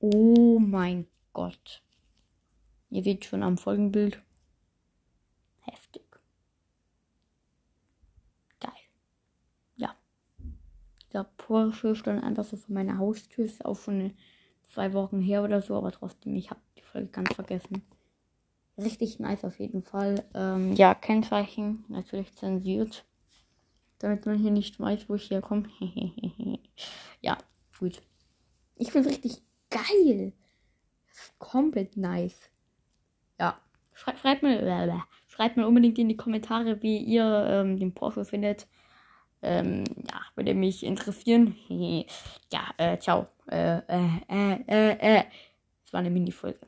Oh mein Gott. Ihr seht schon am Folgenbild. Heftig. Geil. Ja. Der Porsche stand einfach so vor meiner Haustür. Ist auch schon zwei Wochen her oder so, aber trotzdem, ich habe die Folge ganz vergessen. Richtig nice auf jeden Fall. Ähm, ja, Kennzeichen natürlich zensiert. Damit man hier nicht weiß, wo ich herkomme. ja, gut. Ich finde richtig geil. komplett nice. Ja. Schreibt, schreibt, mal, schreibt mal unbedingt in die Kommentare, wie ihr ähm, den Porsche findet. Ähm, ja, würde mich interessieren. ja, äh, ciao. Äh, äh, äh, äh, äh. Das war eine Mini-Folge.